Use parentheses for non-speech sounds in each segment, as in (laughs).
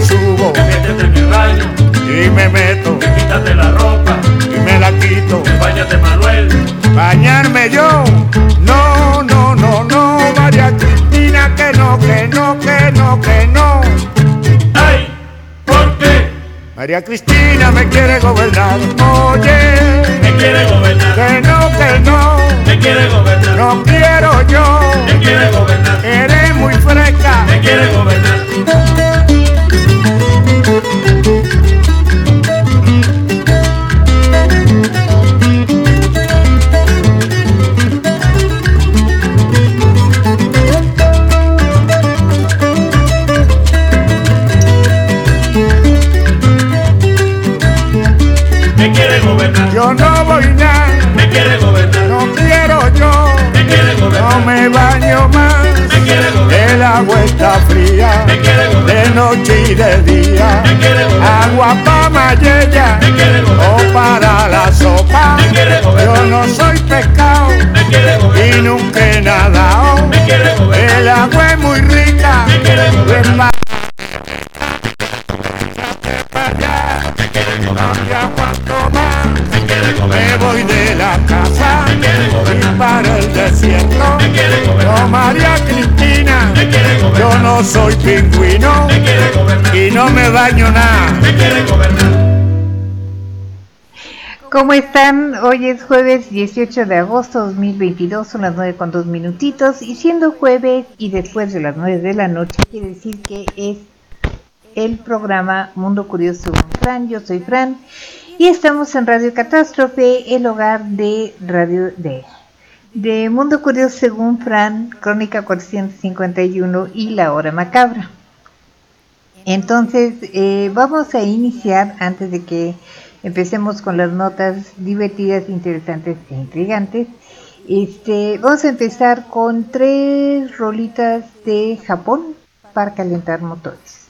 subo. Métete en el baño y me meto. Quítate la ropa y me la quito. Bañate Manuel. Bañarme yo. No, no, no, no, María Cristina, que no, que no, que no, que no. ¡Ay! ¿Por qué? María Cristina me quiere gobernar. Oye, me quiere gobernar. Que no, que no. Me quiere gobernar. No quiero yo. Me quiere gobernar. Eres muy fresca. Me quiere gobernar. Me quiere gobernar. Yo no voy nada. Me quiere gobernar. No quiero yo. Me quiere gobernar. No me baño más agua está fría, de noche y de día. Agua para mayella o para la sopa. Yo no soy pescado y nunca he nadado. El agua es muy rica. No soy pingüino Me quiere gobernar. y no me baño nada. Me quiere gobernar. ¿Cómo están? Hoy es jueves 18 de agosto 2022, son las 9 con 2 minutitos y siendo jueves y después de las 9 de la noche quiere decir que es el programa Mundo Curioso con Fran, yo soy Fran y estamos en Radio Catástrofe, el hogar de Radio de, de Mundo Curioso según Fran, Crónica 451 y La Hora Macabra. Entonces, eh, vamos a iniciar antes de que empecemos con las notas divertidas, interesantes e intrigantes. Este, vamos a empezar con tres rolitas de Japón para calentar motores.「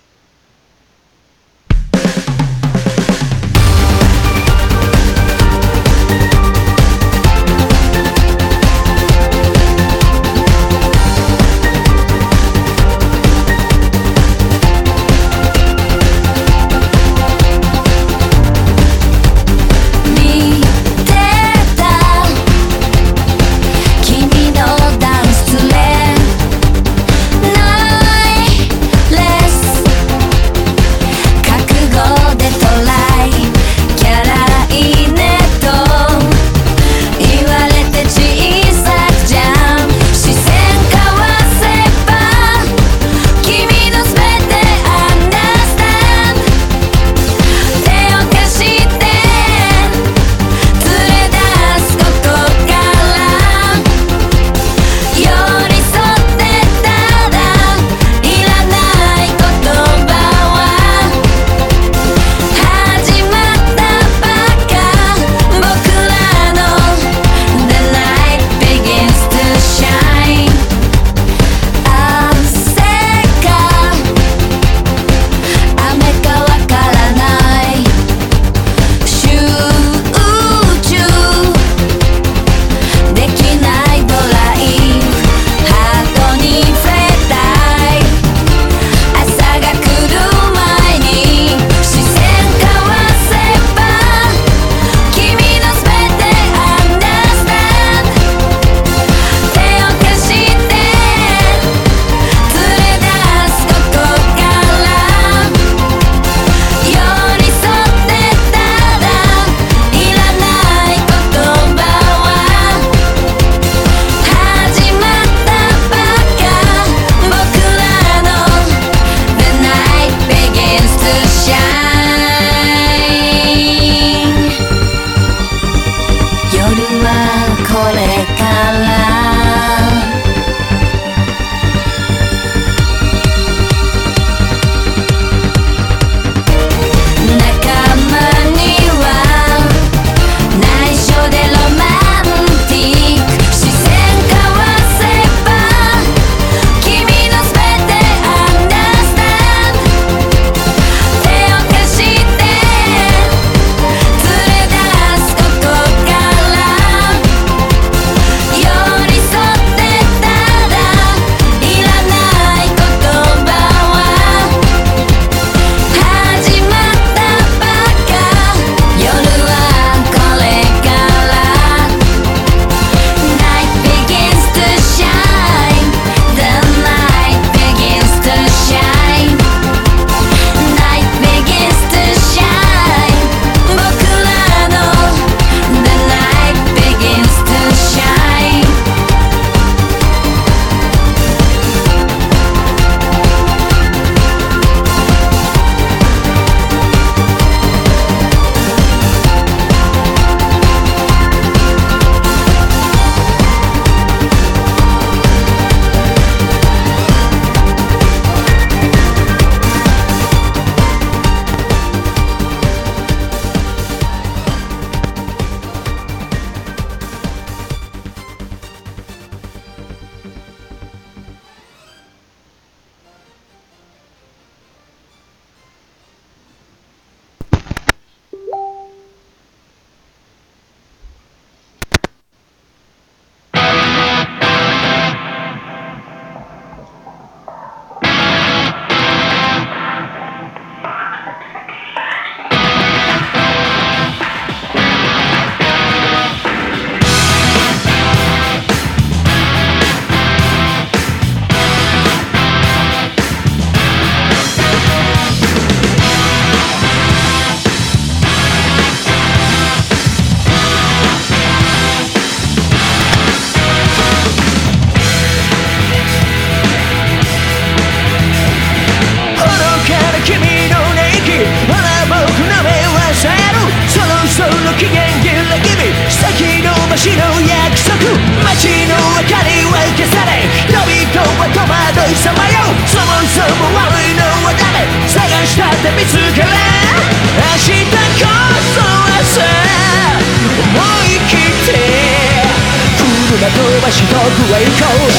な飛ばし遠くへ行こう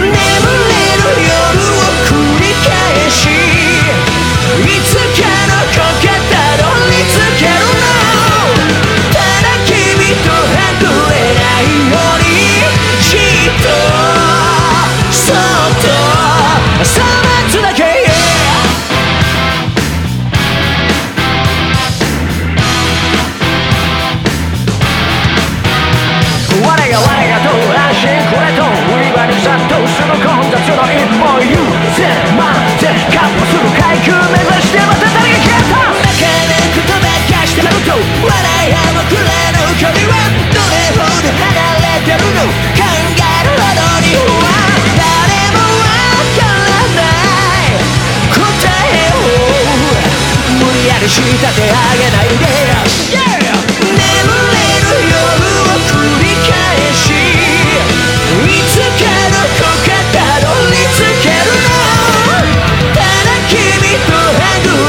眠れる夜を繰り返しいつかのこけたどり着けるの。ただ君とはぐれないよする混雑の一歩優先待ってカップする階級目指してまた誰が消えた泣かぬことばかしてると笑いは僕らの距離はどれほど離れてるの考えるほどには誰もわからない答えを無理やり仕立て上げないで、yeah! 眠れる夜 君とはぐ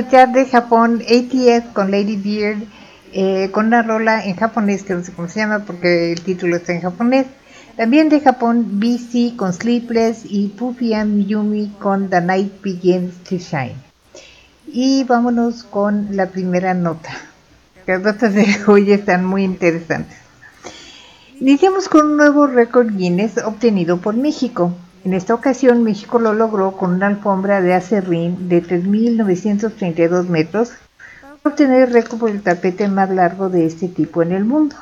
Escuchar de Japón ATS con Lady Beard, eh, con una rola en japonés que no sé cómo se llama porque el título está en japonés. También de Japón BC con Sleepless y Puffy and Yumi con The Night Begins to Shine. Y vámonos con la primera nota. Las notas de (laughs) hoy están muy interesantes. Iniciamos con un nuevo récord Guinness obtenido por México. En esta ocasión México lo logró con una alfombra de acerrín de 3.932 metros para obtener el récord por el tapete más largo de este tipo en el mundo.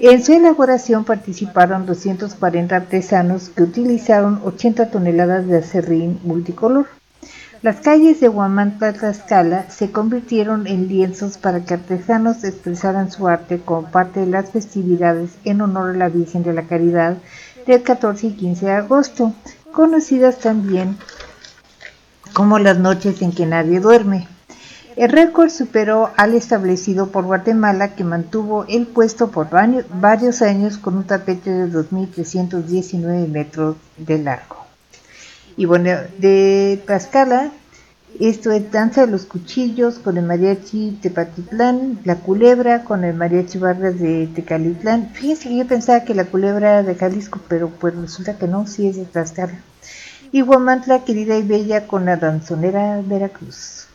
En su elaboración participaron 240 artesanos que utilizaron 80 toneladas de acerrín multicolor. Las calles de Huamantla, Tlaxcala se convirtieron en lienzos para que artesanos expresaran su arte como parte de las festividades en honor a la Virgen de la Caridad del 14 y 15 de agosto, conocidas también como las noches en que nadie duerme. El récord superó al establecido por Guatemala, que mantuvo el puesto por varios años con un tapete de 2.319 metros de largo. Y bueno, de Tlaxcala, esto es Danza de los Cuchillos con el mariachi Tepatitlán, La Culebra con el mariachi Vargas de Tecalitlán. Fíjense que yo pensaba que La Culebra de Jalisco, pero pues resulta que no, sí es de Tlaxcala. Y Guamantla, querida y bella, con la danzonera Veracruz.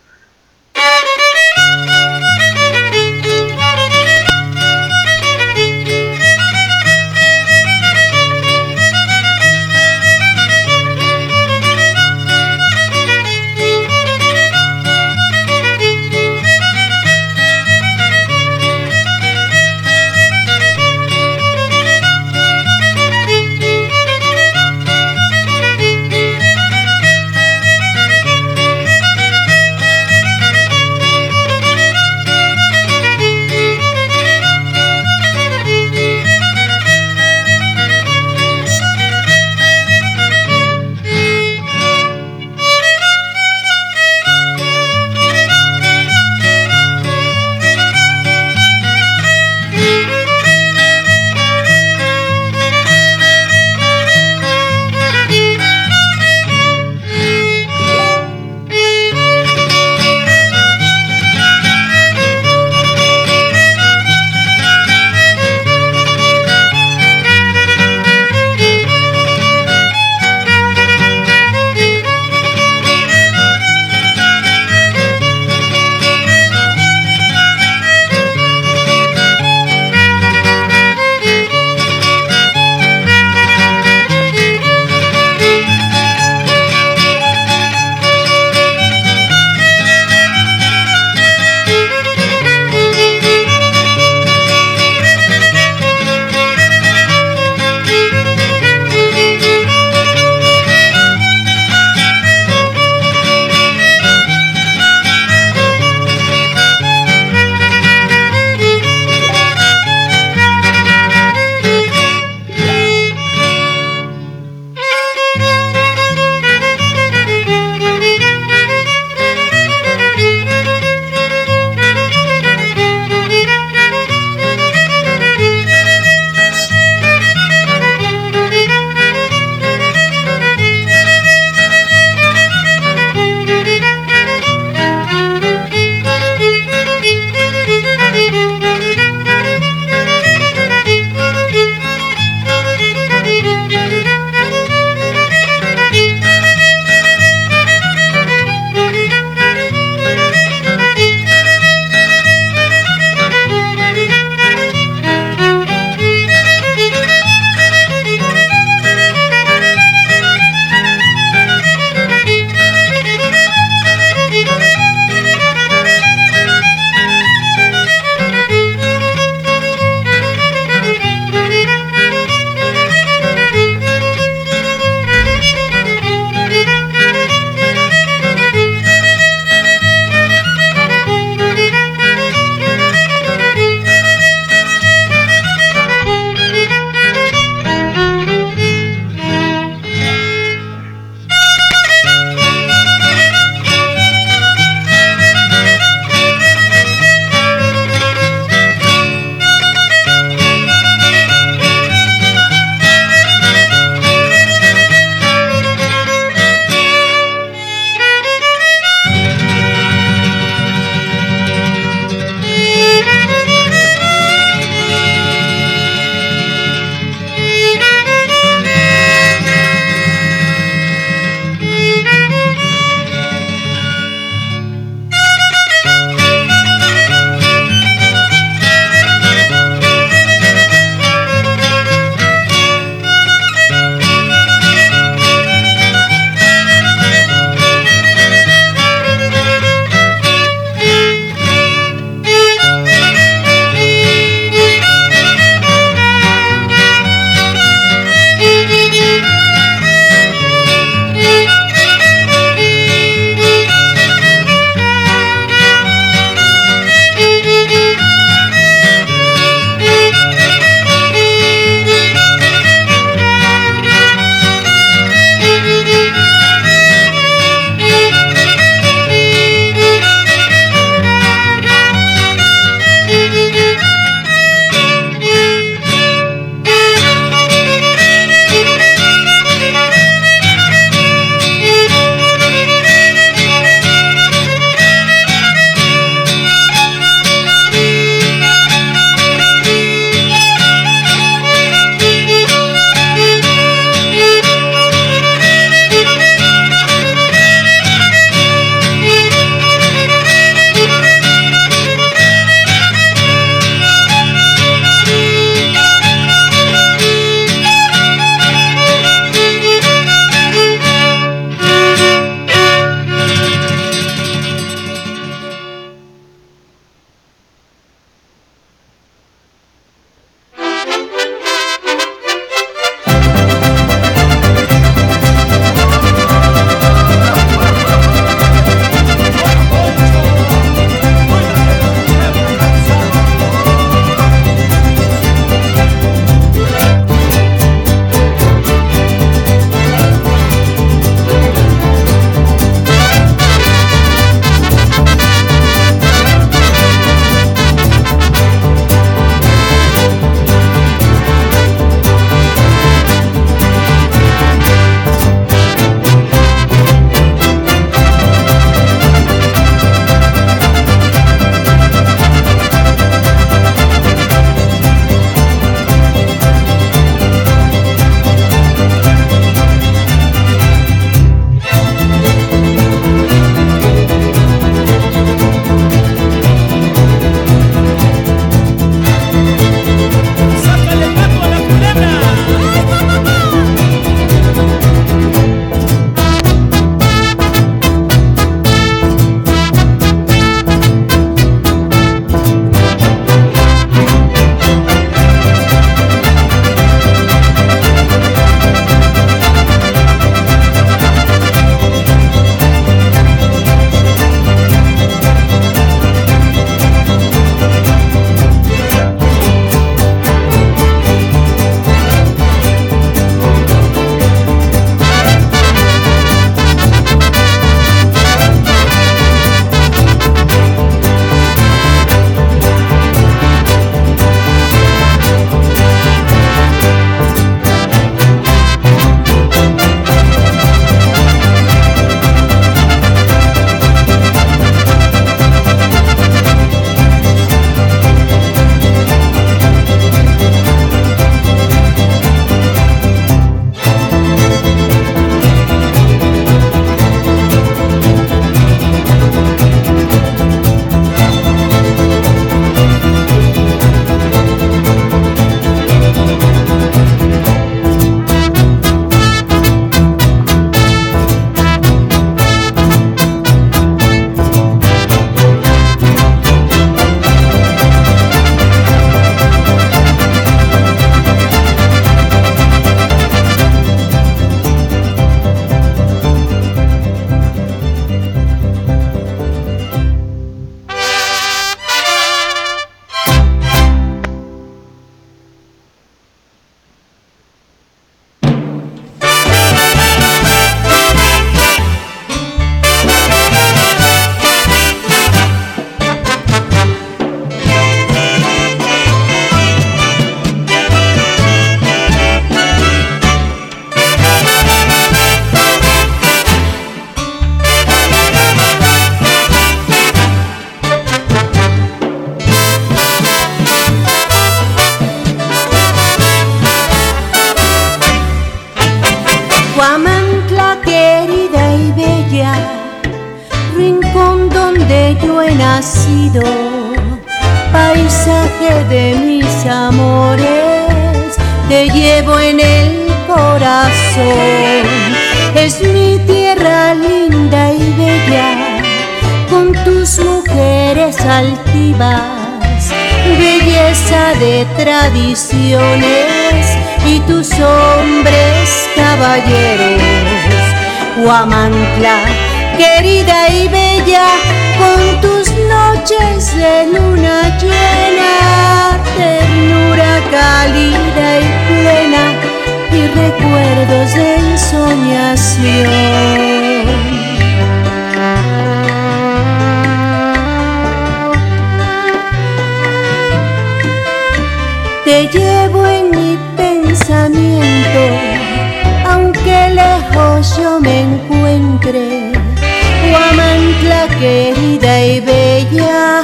Querida y bella,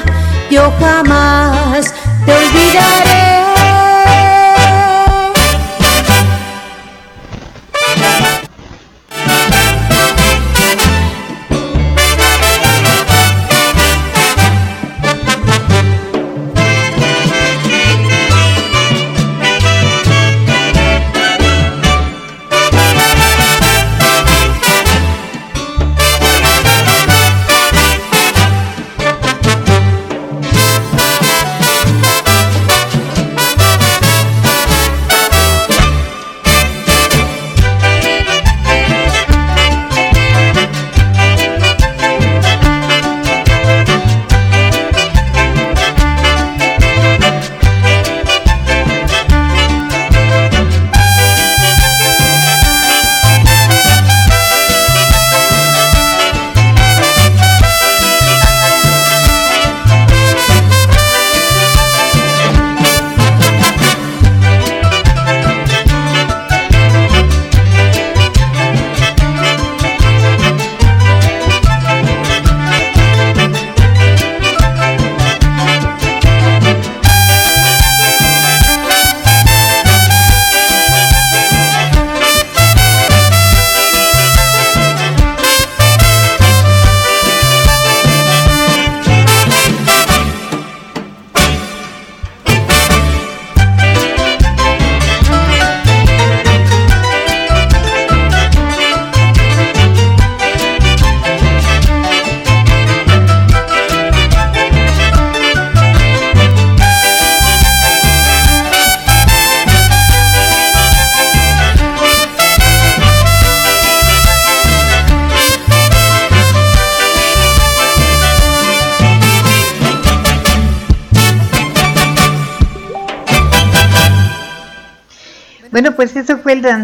yo jamás te olvidaré.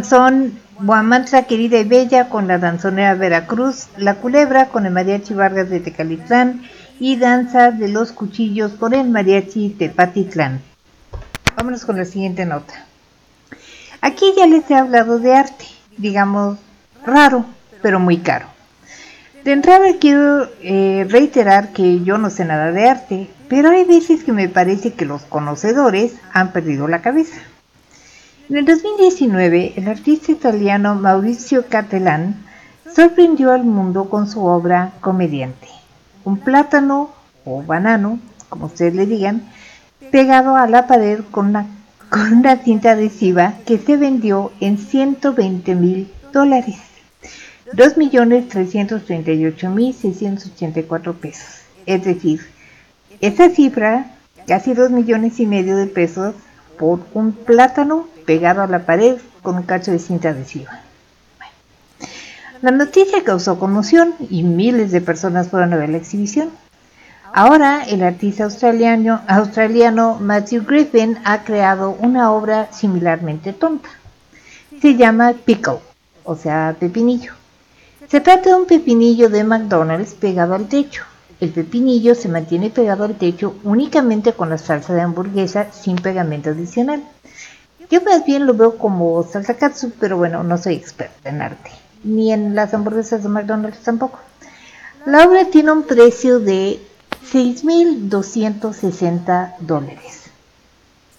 Danzón Guamantla querida y bella con la danzonera Veracruz, La Culebra con el mariachi Vargas de Tecalitlán y Danza de los Cuchillos con el mariachi Tepatitlán. Vámonos con la siguiente nota. Aquí ya les he hablado de arte, digamos raro, pero muy caro. De entrada quiero eh, reiterar que yo no sé nada de arte, pero hay veces que me parece que los conocedores han perdido la cabeza. En el 2019, el artista italiano Maurizio Cattelan sorprendió al mundo con su obra Comediante, un plátano o banano, como ustedes le digan, pegado a la pared con una, con una cinta adhesiva que se vendió en 120 mil dólares, 2.338.684 pesos. Es decir, esa cifra, casi 2 millones y medio de pesos por un plátano pegado a la pared con un cacho de cinta adhesiva. La noticia causó conmoción y miles de personas fueron a ver la exhibición. Ahora el artista australiano, australiano Matthew Griffin ha creado una obra similarmente tonta. Se llama Pickle, o sea, pepinillo. Se trata de un pepinillo de McDonald's pegado al techo. El pepinillo se mantiene pegado al techo únicamente con la salsa de hamburguesa sin pegamento adicional. Yo más bien lo veo como salsa katsu, pero bueno, no soy experta en arte, ni en las hamburguesas de McDonald's tampoco. La obra tiene un precio de 6.260 dólares,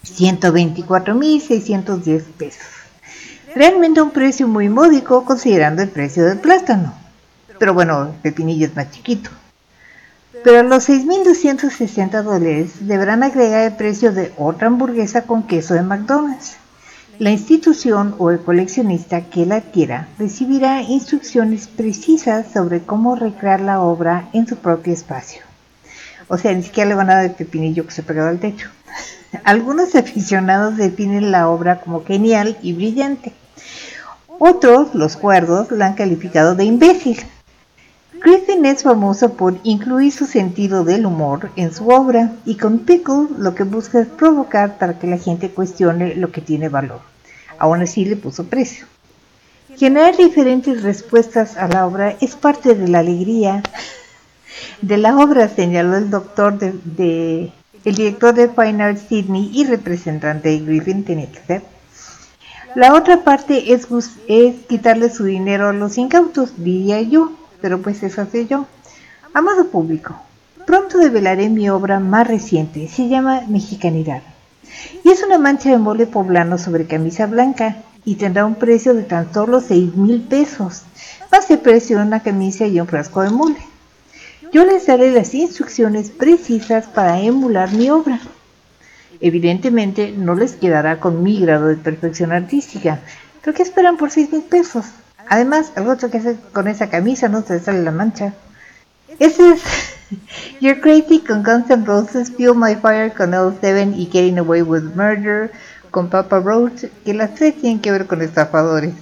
124.610 pesos. Realmente un precio muy módico considerando el precio del plátano. Pero bueno, el pepinillo es más chiquito. Pero los 6.260 dólares deberán agregar el precio de otra hamburguesa con queso de McDonald's. La institución o el coleccionista que la adquiera recibirá instrucciones precisas sobre cómo recrear la obra en su propio espacio. O sea, ni siquiera le van a dar el pepinillo que se pegado al techo. (laughs) Algunos aficionados definen la obra como genial y brillante. Otros, los cuerdos, la han calificado de imbécil. Griffin es famoso por incluir su sentido del humor en su obra y con Pickle lo que busca es provocar para que la gente cuestione lo que tiene valor. Aún así le puso precio. Generar diferentes respuestas a la obra es parte de la alegría de la obra, señaló el doctor de, el director de Fine Arts Sydney y representante de Griffin tenía que ser. La otra parte es, es quitarle su dinero a los incautos, diría yo, pero pues eso hace yo. Amado público, pronto develaré mi obra más reciente, se llama Mexicanidad. Y es una mancha de mole poblano sobre camisa blanca y tendrá un precio de tan solo 6 mil pesos, más el precio de una camisa y un frasco de mole. Yo les daré las instrucciones precisas para emular mi obra. Evidentemente no les quedará con mi grado de perfección artística, pero ¿qué esperan por 6 mil pesos? Además, algo otro que hacer con esa camisa no se le sale la mancha. Ese es (laughs) You're Crazy con Guns N' Roses, Feel My Fire con L7 y Getting Away with Murder con Papa Roach, que las tres tienen que ver con estafadores.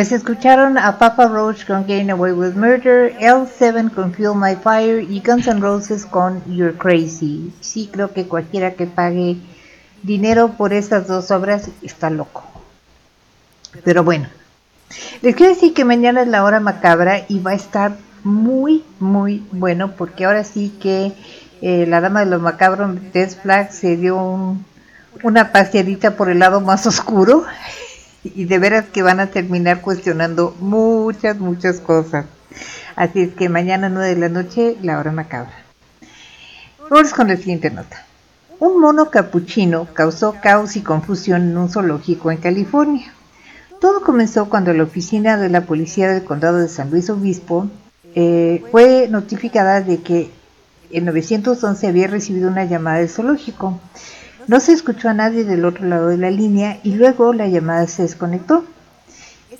Pues escucharon a Papa Roach con Getting Away with Murder, L7 con Feel My Fire y Guns N' Roses con You're Crazy. Sí, creo que cualquiera que pague dinero por estas dos obras está loco. Pero bueno, les quiero decir que mañana es la hora macabra y va a estar muy, muy bueno porque ahora sí que eh, la dama de los macabros, Tess Black, se dio un- una paseadita por el lado más oscuro y de veras que van a terminar cuestionando muchas, muchas cosas. Así es que mañana 9 de la noche, la hora macabra. Vamos con la siguiente nota. Un mono capuchino causó caos y confusión en un zoológico en California. Todo comenzó cuando la oficina de la policía del condado de San Luis Obispo eh, fue notificada de que en 911 había recibido una llamada del zoológico. No se escuchó a nadie del otro lado de la línea y luego la llamada se desconectó.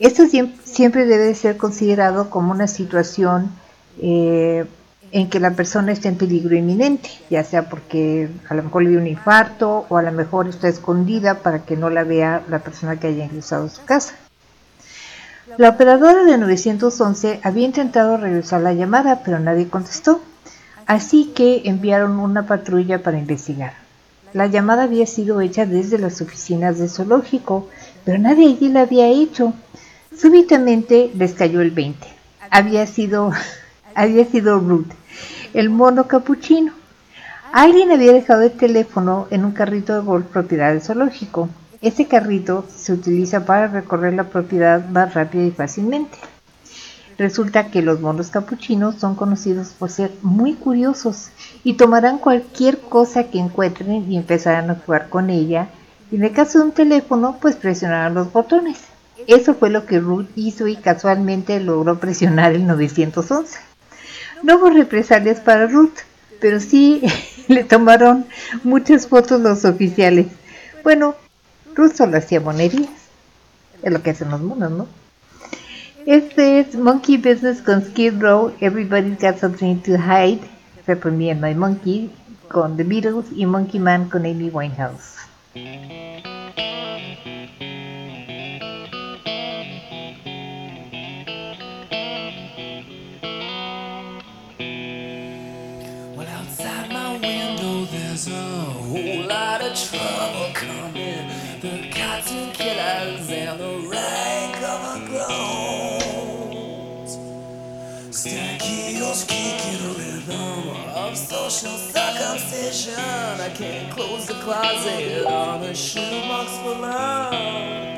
Esto siem- siempre debe ser considerado como una situación eh, en que la persona está en peligro inminente, ya sea porque a lo mejor le dio un infarto o a lo mejor está escondida para que no la vea la persona que haya ingresado a su casa. La operadora de 911 había intentado regresar la llamada, pero nadie contestó, así que enviaron una patrulla para investigar. La llamada había sido hecha desde las oficinas del zoológico, pero nadie allí la había hecho. Súbitamente les cayó el 20. Había sido, (laughs) había sido Ruth, el mono capuchino. Alguien había dejado el teléfono en un carrito de golf propiedad del zoológico. Ese carrito se utiliza para recorrer la propiedad más rápida y fácilmente. Resulta que los monos capuchinos son conocidos por ser muy curiosos y tomarán cualquier cosa que encuentren y empezarán a jugar con ella. En el caso de un teléfono, pues presionarán los botones. Eso fue lo que Ruth hizo y casualmente logró presionar el 911. No hubo represalias para Ruth, pero sí (laughs) le tomaron muchas fotos los oficiales. Bueno, Ruth solo hacía monerías. Es lo que hacen los monos, ¿no? Este es Monkey Business con Skid Row, Everybody's Got Something to Hide, except for me and my monkey, con The Beatles y Monkey Man con Amy Winehouse. Well, outside my window, there's a whole lot of trouble coming. The cartoon killers and the rank social circumcision. I can't close the closet on a shoebox full of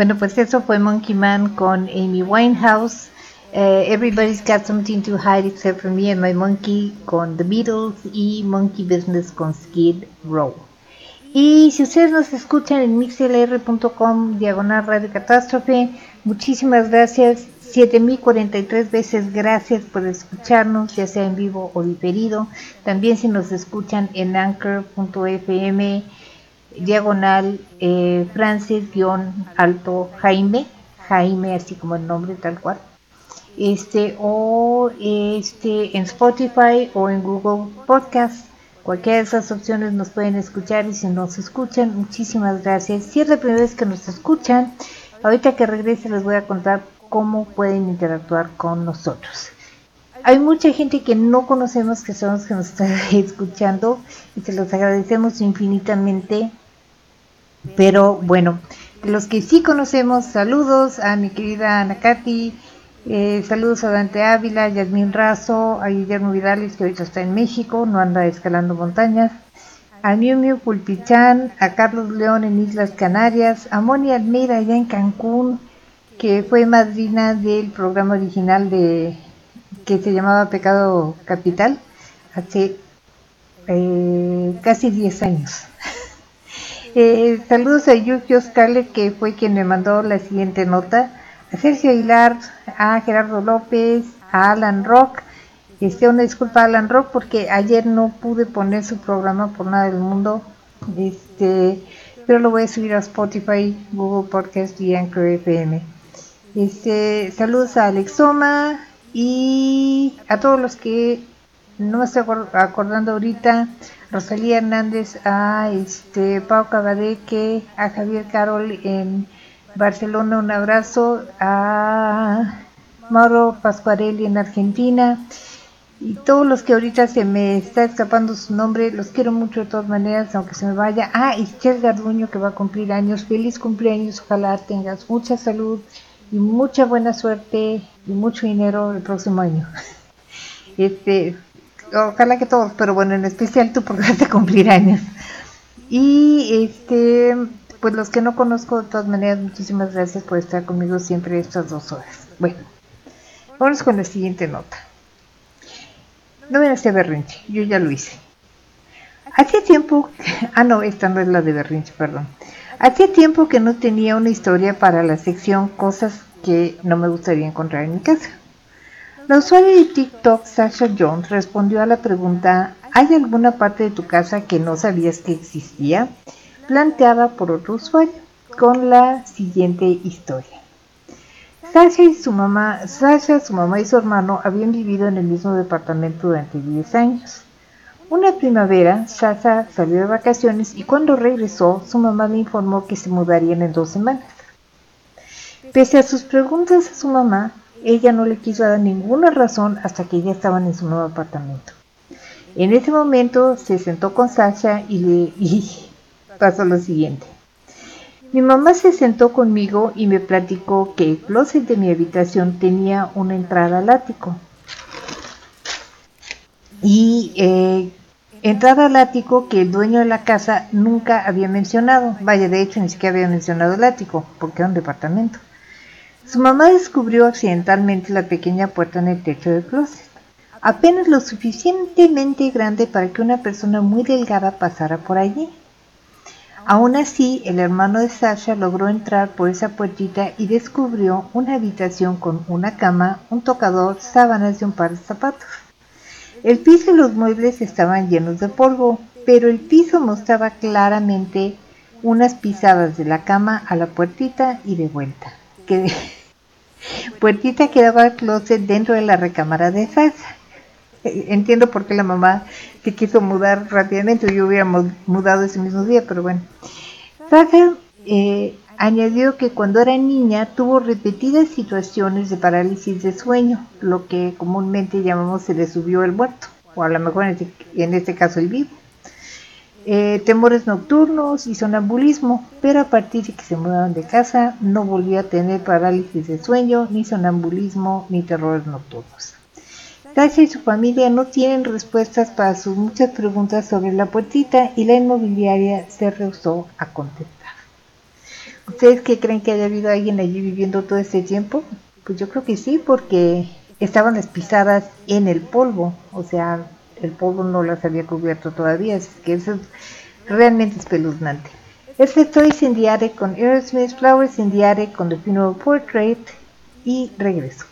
Bueno, pues eso fue Monkey Man con Amy Winehouse. Eh, Everybody's Got Something to Hide Except for Me and My Monkey con The Beatles y Monkey Business con Skid Row. Y si ustedes nos escuchan en mixlr.com diagonal radio catástrofe, muchísimas gracias. 7043 veces gracias por escucharnos, ya sea en vivo o diferido. También si nos escuchan en anchor.fm diagonal eh, Francis-alto Jaime, Jaime así como el nombre tal cual. Este o este en Spotify o en Google Podcast. Cualquiera de esas opciones nos pueden escuchar y si nos escuchan, muchísimas gracias. Si es la primera vez que nos escuchan, ahorita que regrese les voy a contar cómo pueden interactuar con nosotros. Hay mucha gente que no conocemos que son los que nos están (laughs) escuchando y se los agradecemos infinitamente. Pero bueno, los que sí conocemos, saludos a mi querida Ana Katy, eh, saludos a Dante Ávila, Yasmín Razo, a Guillermo Vidales que ahorita está en México, no anda escalando montañas, a Miu Miu Pulpichán, a Carlos León en Islas Canarias, a Moni Almeida allá en Cancún, que fue madrina del programa original de que se llamaba Pecado Capital hace eh, casi 10 años. Eh, saludos a Yuki Oscarle, que fue quien me mandó la siguiente nota. A Sergio Aguilar, a Gerardo López, a Alan Rock. Este, una disculpa a Alan Rock porque ayer no pude poner su programa por nada del mundo. Este, pero lo voy a subir a Spotify, Google Podcast y Anchor FM. Este, saludos a Alexoma y a todos los que no me estoy acordando ahorita. Rosalía Hernández, a este Pau Cabadeque, a Javier Carol en Barcelona, un abrazo, a Mauro Pascuarelli en Argentina y todos los que ahorita se me está escapando su nombre, los quiero mucho de todas maneras, aunque se me vaya. Ah, Chel Garduño que va a cumplir años, feliz cumpleaños, ojalá tengas mucha salud y mucha buena suerte y mucho dinero el próximo año. (laughs) Este, ojalá que todos, pero bueno, en especial tú porque (laughs) vas a cumplir años. Y este, pues los que no conozco, de todas maneras, muchísimas gracias por estar conmigo siempre estas dos horas. Bueno, vamos con la siguiente nota. No me hacer berrinche, yo ya lo hice. Hace tiempo, (laughs) ah no, esta no es la de berrinche, perdón. Hacía tiempo que no tenía una historia para la sección cosas que no me gustaría encontrar en mi casa. La usuaria de TikTok, Sasha Jones, respondió a la pregunta ¿Hay alguna parte de tu casa que no sabías que existía? planteada por otro usuario, con la siguiente historia. Sasha y su mamá, Sasha, su mamá y su hermano habían vivido en el mismo departamento durante 10 años. Una primavera, Sasha salió de vacaciones y cuando regresó, su mamá le informó que se mudarían en dos semanas. Pese a sus preguntas a su mamá, ella no le quiso dar ninguna razón hasta que ya estaban en su nuevo apartamento. En ese momento se sentó con Sasha y le (laughs) pasó lo siguiente. Mi mamá se sentó conmigo y me platicó que el closet de mi habitación tenía una entrada al ático. Y eh, entrada al ático que el dueño de la casa nunca había mencionado. Vaya, de hecho ni siquiera había mencionado el ático, porque era un departamento. Su mamá descubrió accidentalmente la pequeña puerta en el techo del closet, apenas lo suficientemente grande para que una persona muy delgada pasara por allí. Aún así, el hermano de Sasha logró entrar por esa puertita y descubrió una habitación con una cama, un tocador, sábanas y un par de zapatos. El piso y los muebles estaban llenos de polvo, pero el piso mostraba claramente unas pisadas de la cama a la puertita y de vuelta. Que (laughs) puertita que daba al closet dentro de la recámara de Sasha. Entiendo por qué la mamá se quiso mudar rápidamente, yo hubiera mudado ese mismo día, pero bueno. Sasha eh, añadió que cuando era niña tuvo repetidas situaciones de parálisis de sueño, lo que comúnmente llamamos se le subió el muerto, o a lo mejor en este caso el vivo. Eh, temores nocturnos y sonambulismo, pero a partir de que se mudaron de casa no volvió a tener parálisis de sueño, ni sonambulismo, ni terrores nocturnos. Sasha y su familia no tienen respuestas para sus muchas preguntas sobre la puertita y la inmobiliaria se rehusó a contestar. ¿Ustedes qué creen que haya habido alguien allí viviendo todo este tiempo? Pues yo creo que sí, porque estaban las pisadas en el polvo, o sea, el polvo no las había cubierto todavía, así que eso es realmente espeluznante. Este estoy Incendiare con Aerosmith, Flowers Incendiare con The Funeral Portrait y regreso.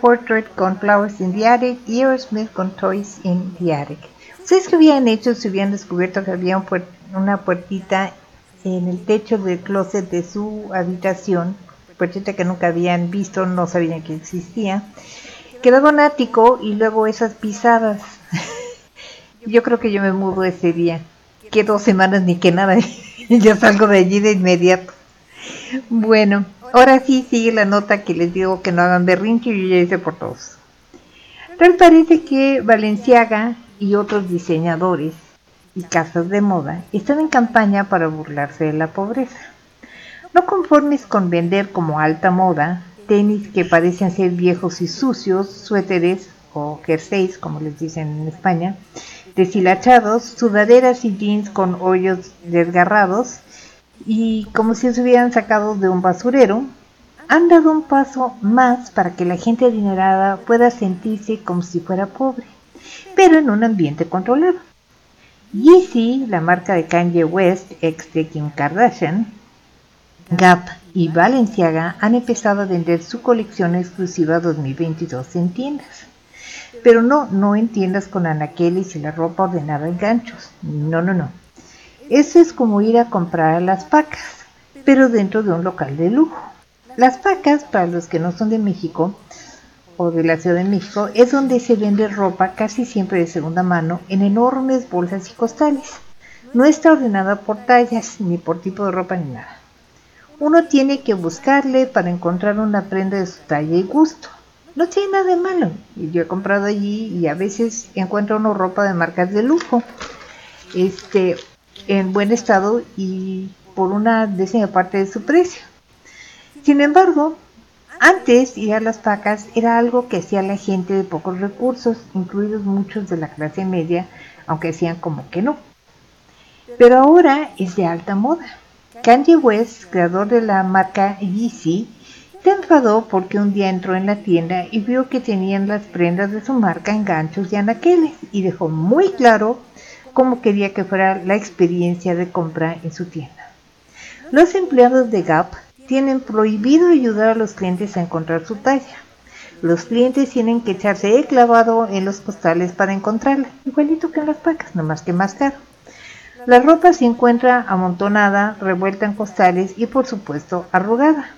Portrait con Flowers in the Attic y Aerosmith con Toys in the Attic. ¿Ustedes qué habían hecho si hubieran descubierto que había un puer- una puertita en el techo del closet de su habitación? Puertita que nunca habían visto, no sabían que existía. Quedaba un ático y luego esas pisadas. (laughs) Yo creo que yo me mudo ese día. Que dos semanas ni que nada. (laughs) ya salgo de allí de inmediato. Bueno, ahora sí sigue la nota que les digo que no hagan berrinche y yo ya hice por todos. Tal parece que Valenciaga y otros diseñadores y casas de moda están en campaña para burlarse de la pobreza. No conformes con vender como alta moda tenis que parecen ser viejos y sucios, suéteres o jerseys, como les dicen en España, deshilachados, sudaderas y jeans con hoyos desgarrados y como si se hubieran sacado de un basurero, han dado un paso más para que la gente adinerada pueda sentirse como si fuera pobre, pero en un ambiente controlado. Yeezy, la marca de Kanye West, ex de Kim Kardashian, Gap y Balenciaga han empezado a vender su colección exclusiva 2022 en tiendas. Pero no, no en tiendas con anaqueles y la ropa ordenada en ganchos. No, no, no. Eso es como ir a comprar a las pacas, pero dentro de un local de lujo. Las pacas, para los que no son de México o de la Ciudad de México, es donde se vende ropa casi siempre de segunda mano en enormes bolsas y costales. No está ordenada por tallas, ni por tipo de ropa, ni nada. Uno tiene que buscarle para encontrar una prenda de su talla y gusto. No tiene nada de malo. Yo he comprado allí y a veces encuentro una ropa de marcas de lujo. Este, en buen estado y por una décima parte de su precio. Sin embargo, antes ir a las pacas era algo que hacía la gente de pocos recursos, incluidos muchos de la clase media, aunque hacían como que no. Pero ahora es de alta moda. Kanye West, creador de la marca Yeezy, se enfadó porque un día entró en la tienda y vio que tenían las prendas de su marca en ganchos y anaqueles y dejó muy claro cómo quería que fuera la experiencia de compra en su tienda. Los empleados de Gap tienen prohibido ayudar a los clientes a encontrar su talla. Los clientes tienen que echarse el clavado en los costales para encontrarla, igualito que en las pacas, no más que más caro. La ropa se encuentra amontonada, revuelta en costales y por supuesto arrugada.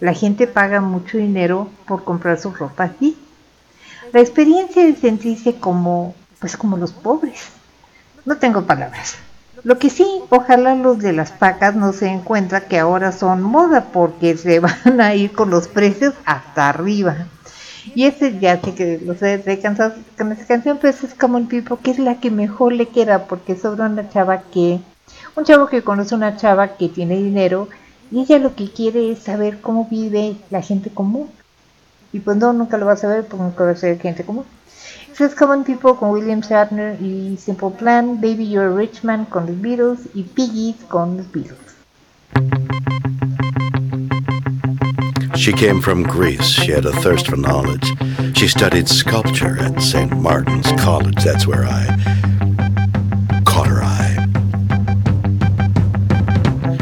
La gente paga mucho dinero por comprar su ropa allí. La experiencia de sentirse como, pues como los pobres. No tengo palabras. Lo que sí, ojalá los de las pacas no se den cuenta que ahora son moda porque se (laughs) van a ir con los precios hasta arriba. Y ese ya sé que los he cansado con esa canción, pero esa es como el People, que es la que mejor le queda porque es sobre una chava que, un chavo que conoce una chava que tiene dinero y ella lo que quiere es saber cómo vive la gente común. Y pues no, nunca lo va a saber porque nunca va a ser gente común. Eso Common People con William Shatner y Simple Plan, Baby You're a Rich Man con los Beatles y Piggies con los Beatles. She came from Greece. She had a thirst for knowledge. She studied sculpture at St. Martin's College. That's where I caught her eye.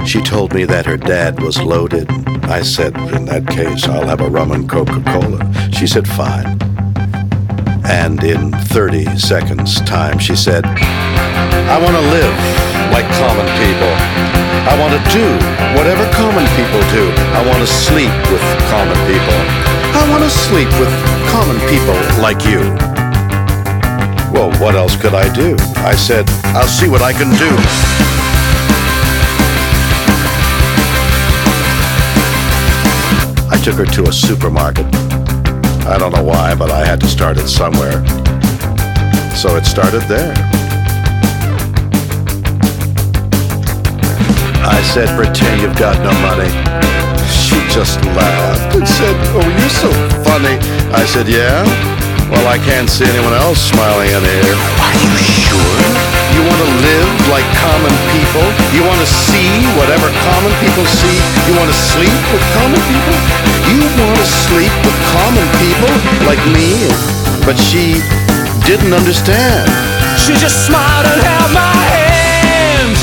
She told me that her dad was loaded. I said, in that case, I'll have a rum and Coca Cola. She said, fine. And in 30 seconds' time, she said, I want to live like common people. I want to do whatever common people do. I want to sleep with common people. I want to sleep with common people like you. Well, what else could I do? I said, I'll see what I can do. I took her to a supermarket. I don't know why, but I had to start it somewhere. So it started there. I said, pretend you've got no money. She just laughed and said, oh, you're so funny. I said, yeah? Well, I can't see anyone else smiling in here. Are you sure? You want to live like common people? You want to see whatever common people see? You want to sleep with common people? You want to sleep with common people like me? But she didn't understand. She just smiled and held my hand.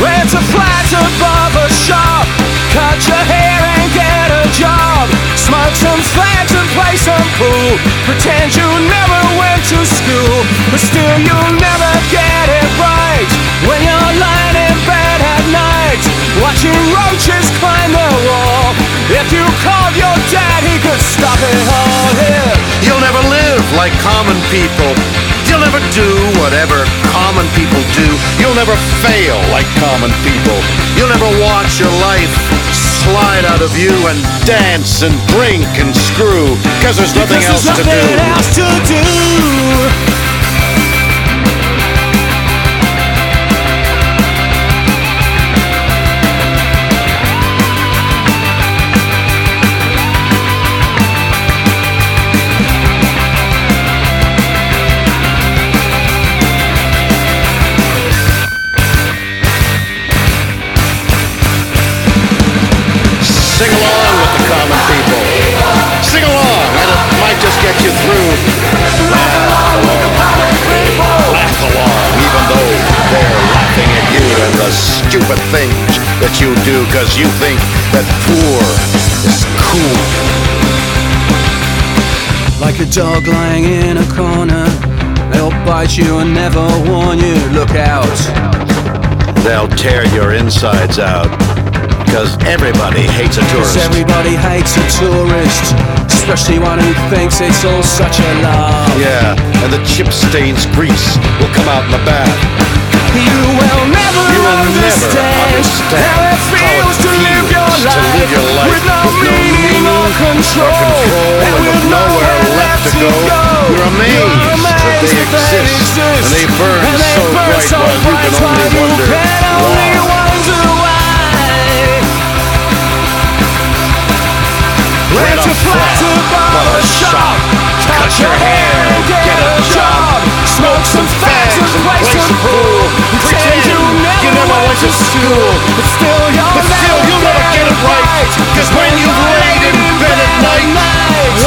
Went to flat above a shop. Cut your hair and get a a job. Smoke some fags and play some pool. Pretend you never went to school, but still you'll never get it right. When you're lying in bed at night, watching roaches climb the wall. If you called your dad, he could stop it all here. You'll never live like common people. You'll never do whatever common people do. You'll never fail like common people. You'll never watch your life slide out of you and dance and drink and screw. Cause there's nothing Because else there's to nothing do. else to do. The stupid things that you do because you think that poor is cool. Like a dog lying in a corner, they'll bite you and never warn you. Look out. They'll tear your insides out because everybody hates a Cause tourist. everybody hates a tourist, especially one who thinks it's all such a lie. Yeah, and the chip stains grease will come out in the bath. You will never You will never understand, understand how it feels to live your feels to life, live your life. with no with no or control, or control. and and with nowhere left to go. You're amazed that they exist, and they burn and they so bright so while you can only wonder why. Rent a a flat to flat, barber shop, cut your hair and get a job, smoke some fags and play some pool. Pretend you never went to school, but still you'll But still, you'll never get it right. Cause when you've laid in bed at night,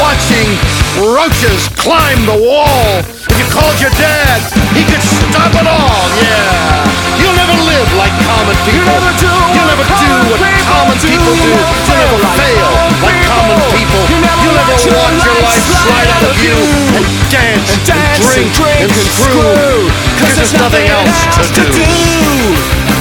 watching roaches climb the wall, you called your dad, he could stop it all, yeah. You'll never live like common people. never do You'll never do what common people do. You'll never fail like common people. You You'll never watch your life slide out of you and dance and dance and drink drink and screw. Cause there's nothing else to do.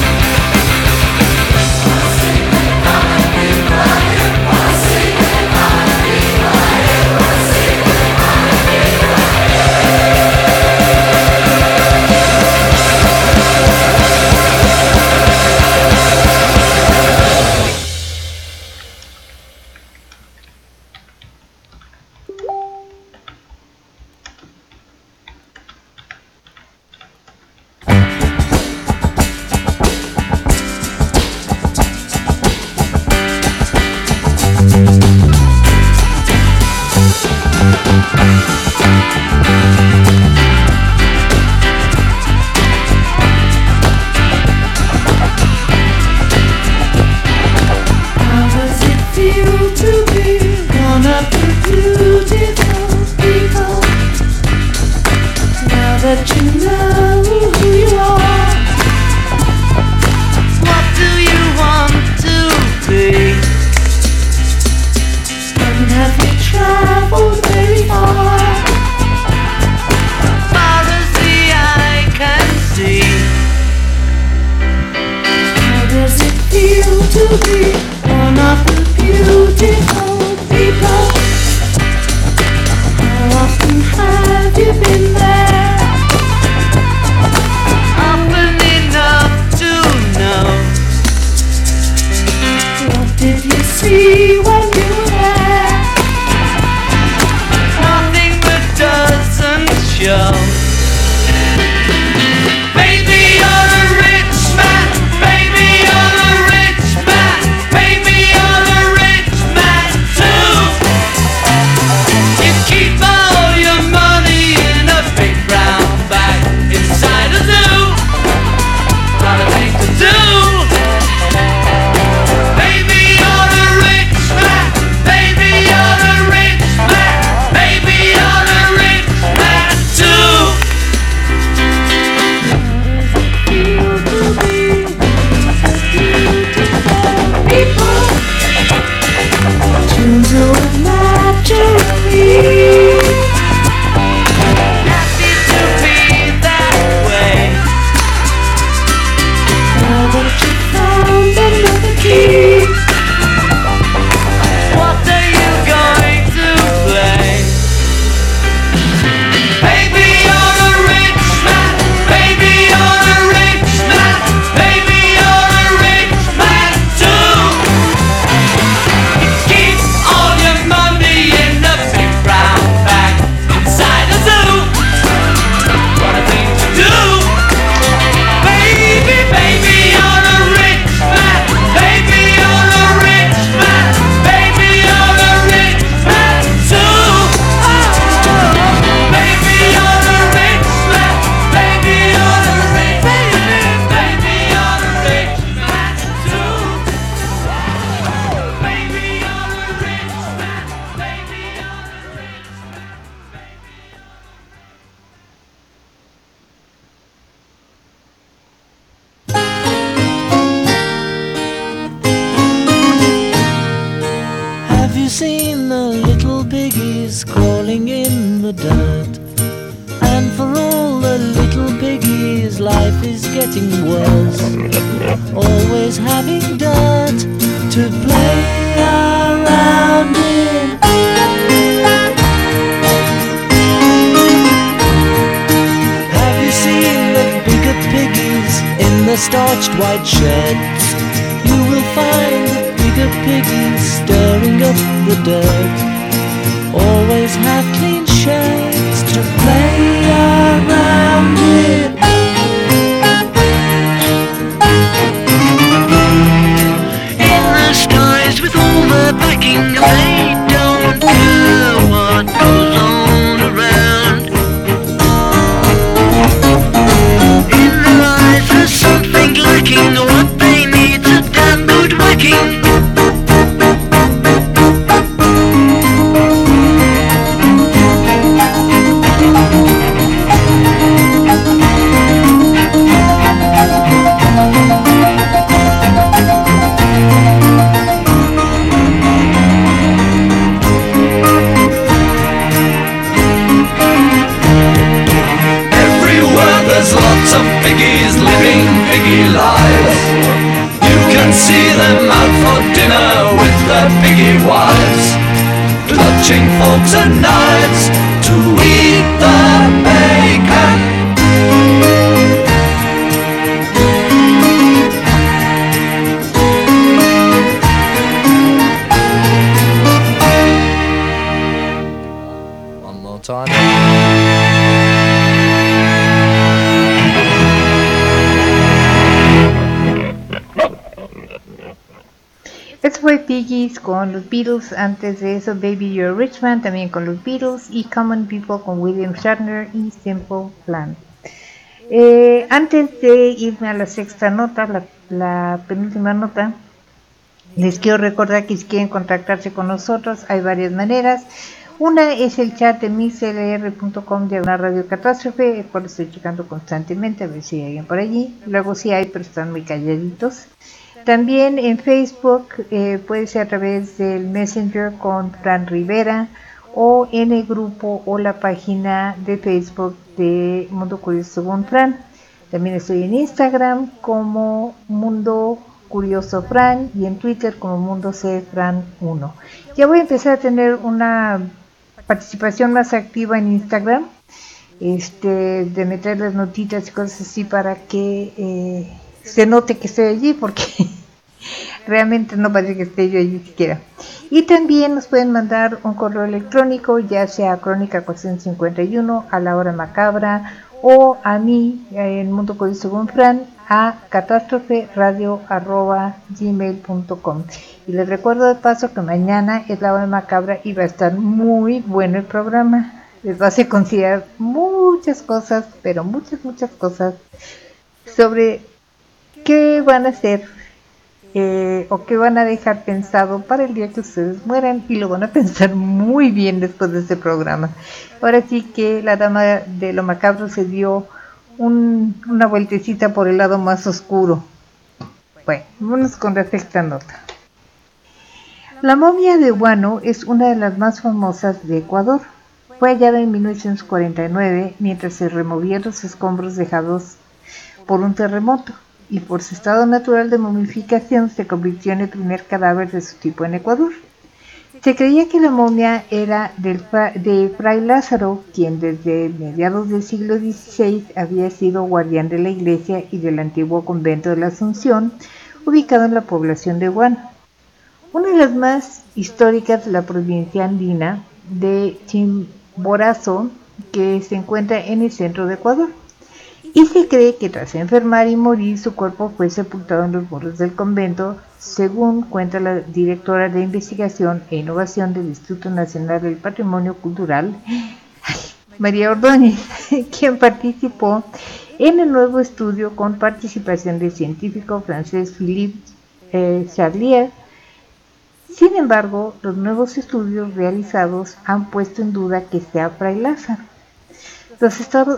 Piggies con los Beatles, antes de eso Baby You're a Rich Man también con los Beatles y Common People con William Shatner y Simple Plan. Eh, antes de irme a la sexta nota, la, la penúltima nota, les quiero recordar que si quieren contactarse con nosotros hay varias maneras. Una es el chat de mixlr.com de una radio catástrofe, el cual estoy checando constantemente a ver si hay alguien por allí. Luego sí hay, pero están muy calladitos. También en Facebook eh, puede ser a través del Messenger con Fran Rivera o en el grupo o la página de Facebook de Mundo Curioso según Fran. También estoy en Instagram como Mundo Curioso Fran y en Twitter como Mundo C Fran 1. Ya voy a empezar a tener una participación más activa en Instagram, este, de meter las notitas y cosas así para que eh, se note que estoy allí porque (laughs) realmente no parece que esté yo allí siquiera. Y también nos pueden mandar un correo electrónico, ya sea crónica 451 a la hora macabra o a mí en Mundo Código según Fran a catástroferadio.gmail.com y les recuerdo de paso que mañana es la hora macabra y va a estar muy bueno el programa les va a hacer considerar muchas cosas pero muchas muchas cosas sobre qué van a hacer eh, o qué van a dejar pensado para el día que ustedes mueran y lo van a (laughs) pensar muy bien después de este programa. Ahora sí que la dama de lo macabro se dio un- una vueltecita por el lado más oscuro. Bueno, vámonos con la sexta nota. La momia de Huano es una de las más famosas de Ecuador. Fue hallada en 1949 mientras se removían los escombros dejados por un terremoto y por su estado natural de momificación se convirtió en el primer cadáver de su tipo en Ecuador. Se creía que la momia era de Fray Lázaro, quien desde mediados del siglo XVI había sido guardián de la iglesia y del antiguo convento de la Asunción, ubicado en la población de Huano. Una de las más históricas de la provincia andina de Chimborazo, que se encuentra en el centro de Ecuador y se cree que tras enfermar y morir su cuerpo fue sepultado en los muros del convento, según cuenta la directora de investigación e innovación del Instituto Nacional del Patrimonio Cultural, María Ordóñez, (laughs) quien participó en el nuevo estudio con participación del científico francés Philippe eh, Charlier. Sin embargo, los nuevos estudios realizados han puesto en duda que sea Fray.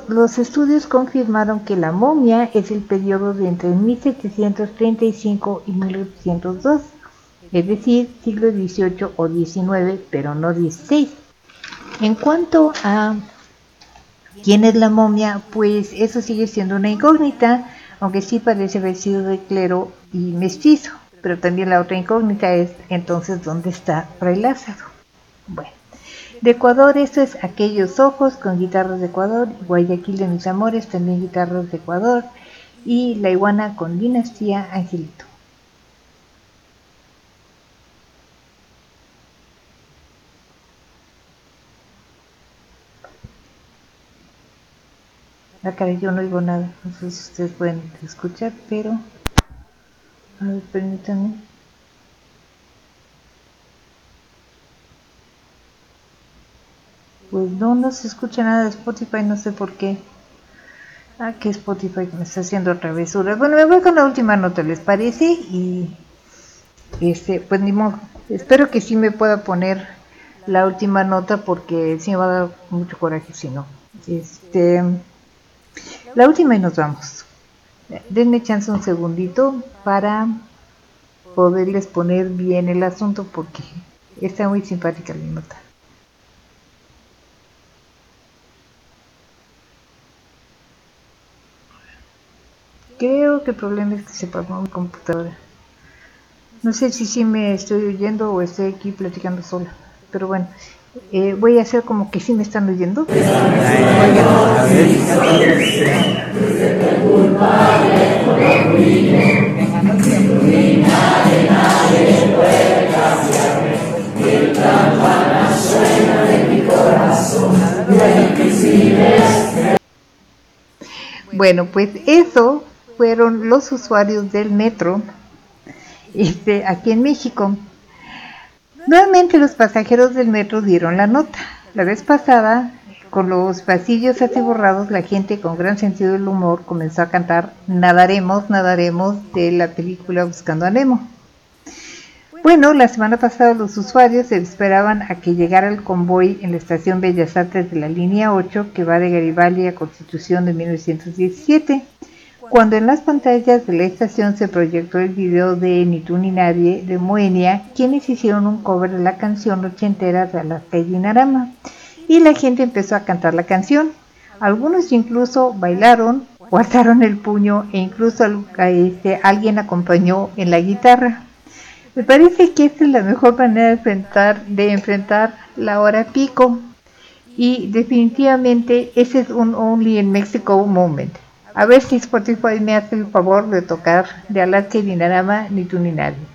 Los, estudios confirmaron que la momia es el periodo de entre 1735 y 1802, es decir, siglo XVIII o XIX, pero no XVI. En cuanto a quién es la momia, pues eso sigue siendo una incógnita, aunque sí parece haber sido de clero y mestizo. Pero también la otra incógnita es entonces dónde está Fray Lázaro. Bueno, de Ecuador esto es Aquellos Ojos con guitarras de Ecuador, Guayaquil de mis amores también guitarras de Ecuador y La Iguana con Dinastía Angelito. La cara yo no oigo nada, no sé si ustedes pueden escuchar, pero a ver, permítanme. Pues no, no se escucha nada de Spotify, no sé por qué. Ah, que Spotify me está haciendo travesuras. Bueno, me voy con la última nota, ¿les parece? Y este, pues ni modo. Espero que sí me pueda poner la última nota porque sí me va a dar mucho coraje si no. Este, la última y nos vamos. Denme chance un segundito para poderles poner bien el asunto porque está muy simpática la nota. Creo que el problema es que se apagó mi computadora. No sé si sí me estoy oyendo o estoy aquí platicando sola. Pero bueno, eh, voy a hacer como que sí me están oyendo. Bueno, pues eso fueron los usuarios del metro este, aquí en México. Nuevamente los pasajeros del metro dieron la nota. La vez pasada, con los pasillos atiborrados, la gente con gran sentido del humor comenzó a cantar Nadaremos, nadaremos de la película Buscando a Nemo. Bueno, la semana pasada los usuarios esperaban a que llegara el convoy en la estación Bellas Artes de la línea 8 que va de Garibaldi a Constitución de 1917, cuando en las pantallas de la estación se proyectó el video de Ni tú ni nadie de Moenia, quienes hicieron un cover de la canción ochentera de Alaska y Dinarama, y la gente empezó a cantar la canción. Algunos incluso bailaron, guardaron el puño e incluso este, alguien acompañó en la guitarra. Me parece que esta es la mejor manera de enfrentar, de enfrentar la hora pico. Y definitivamente ese es un Only in Mexico moment. A ver si Spotify me hace el favor de tocar de Alaska y Dinarama, ni tú ni nadie.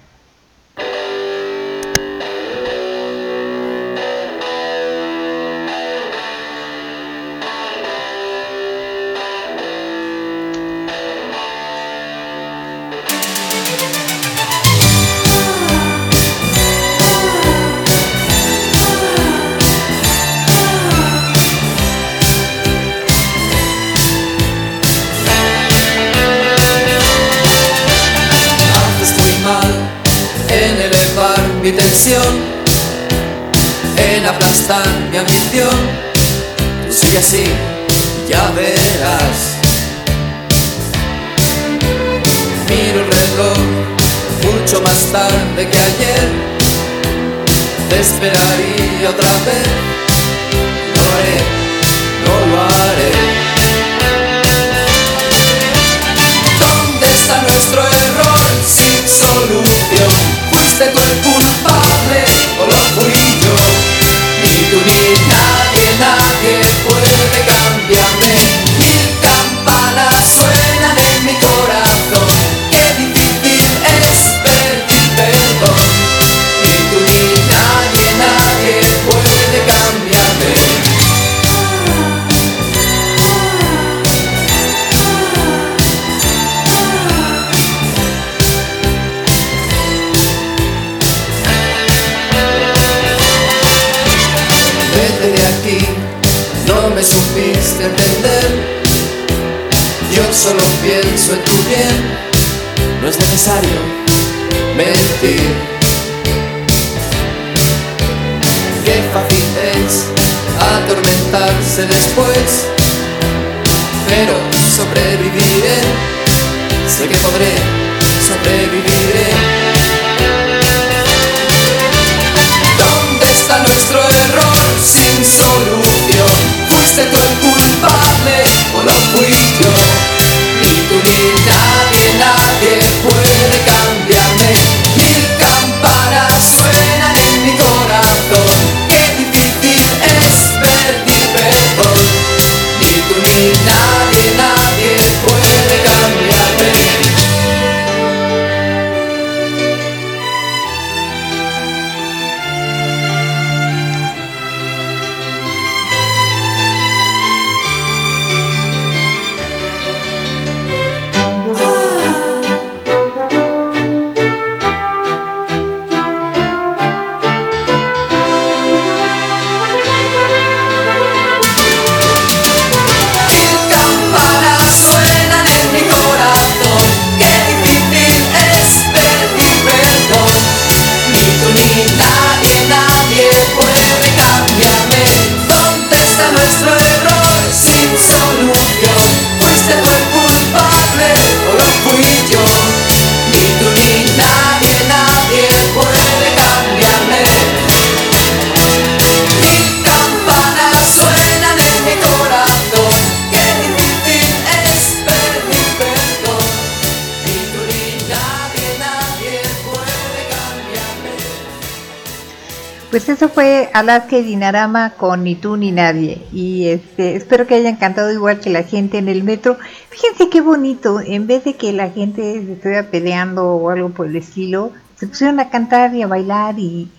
Pues eso fue Alaska y Dinarama con Ni tú ni nadie. Y este, espero que hayan cantado igual que la gente en el metro. Fíjense qué bonito. En vez de que la gente se estuviera peleando o algo por el estilo, se pusieron a cantar y a bailar. Y,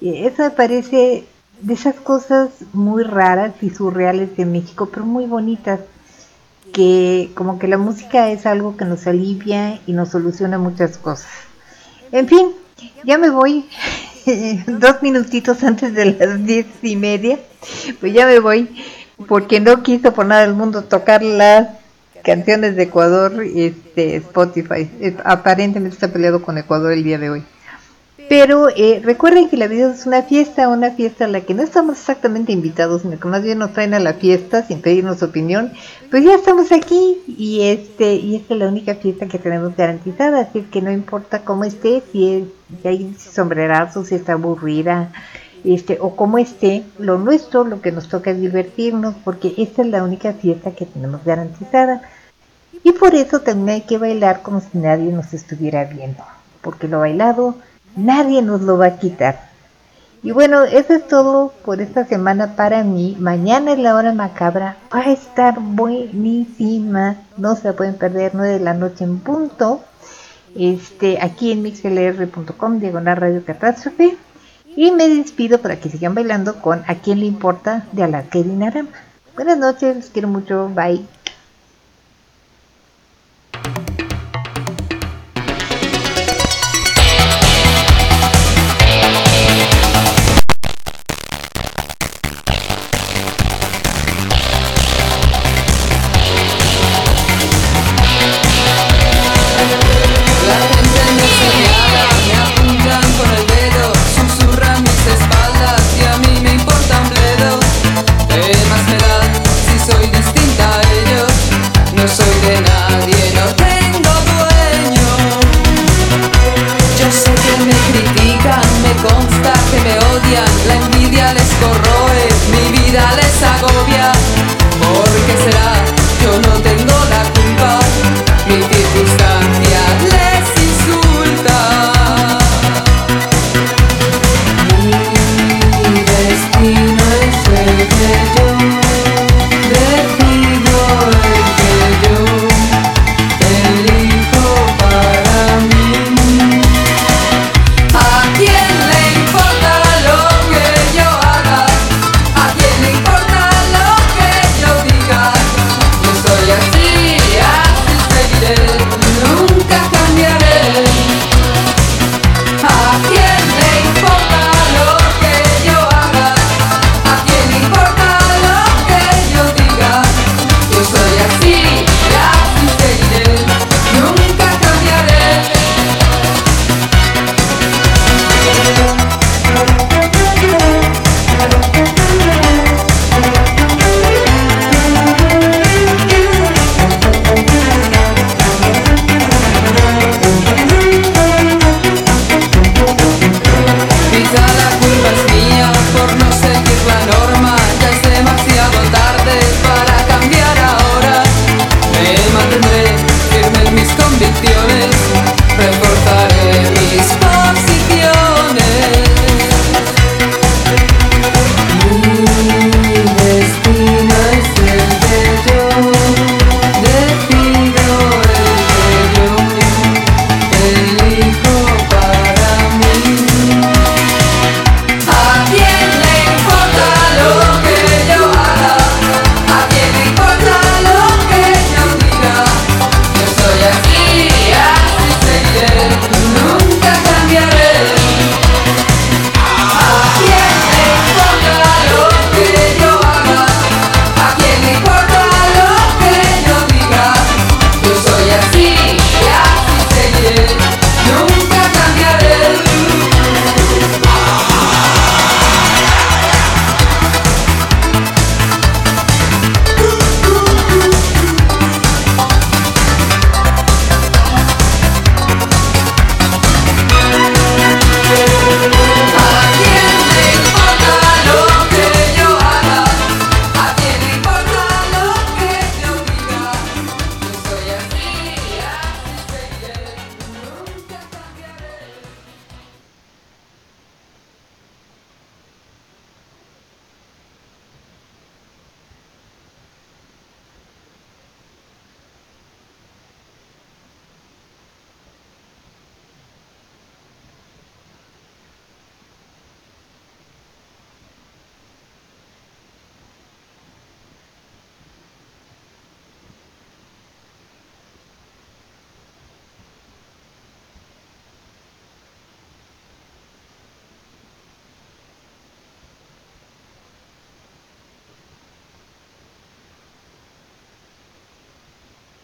y eso me parece de esas cosas muy raras y surreales de México, pero muy bonitas. Que como que la música es algo que nos alivia y nos soluciona muchas cosas. En fin, ya me voy. (laughs) Dos minutitos antes de las diez y media. Pues ya me voy. Porque no quiso por nada del mundo tocar las canciones de Ecuador este, Spotify. Aparentemente está peleado con Ecuador el día de hoy. Pero eh, recuerden que la vida es una fiesta, una fiesta a la que no estamos exactamente invitados, sino que más bien nos traen a la fiesta sin pedirnos opinión. Pues ya estamos aquí y este y esta es la única fiesta que tenemos garantizada, así que no importa cómo esté, si, es, si hay sombrerazos, si está aburrida, este o cómo esté, lo nuestro, lo que nos toca es divertirnos, porque esta es la única fiesta que tenemos garantizada. Y por eso también hay que bailar como si nadie nos estuviera viendo, porque lo bailado nadie nos lo va a quitar. Y bueno, eso es todo por esta semana para mí. Mañana es la hora macabra. Va a estar buenísima. No se la pueden perder, 9 de la noche en punto. Este, aquí en mixlr.com, diagonal radio catástrofe. Y me despido para que sigan bailando con A quién le importa de y Dinarama. Buenas noches, los quiero mucho. Bye.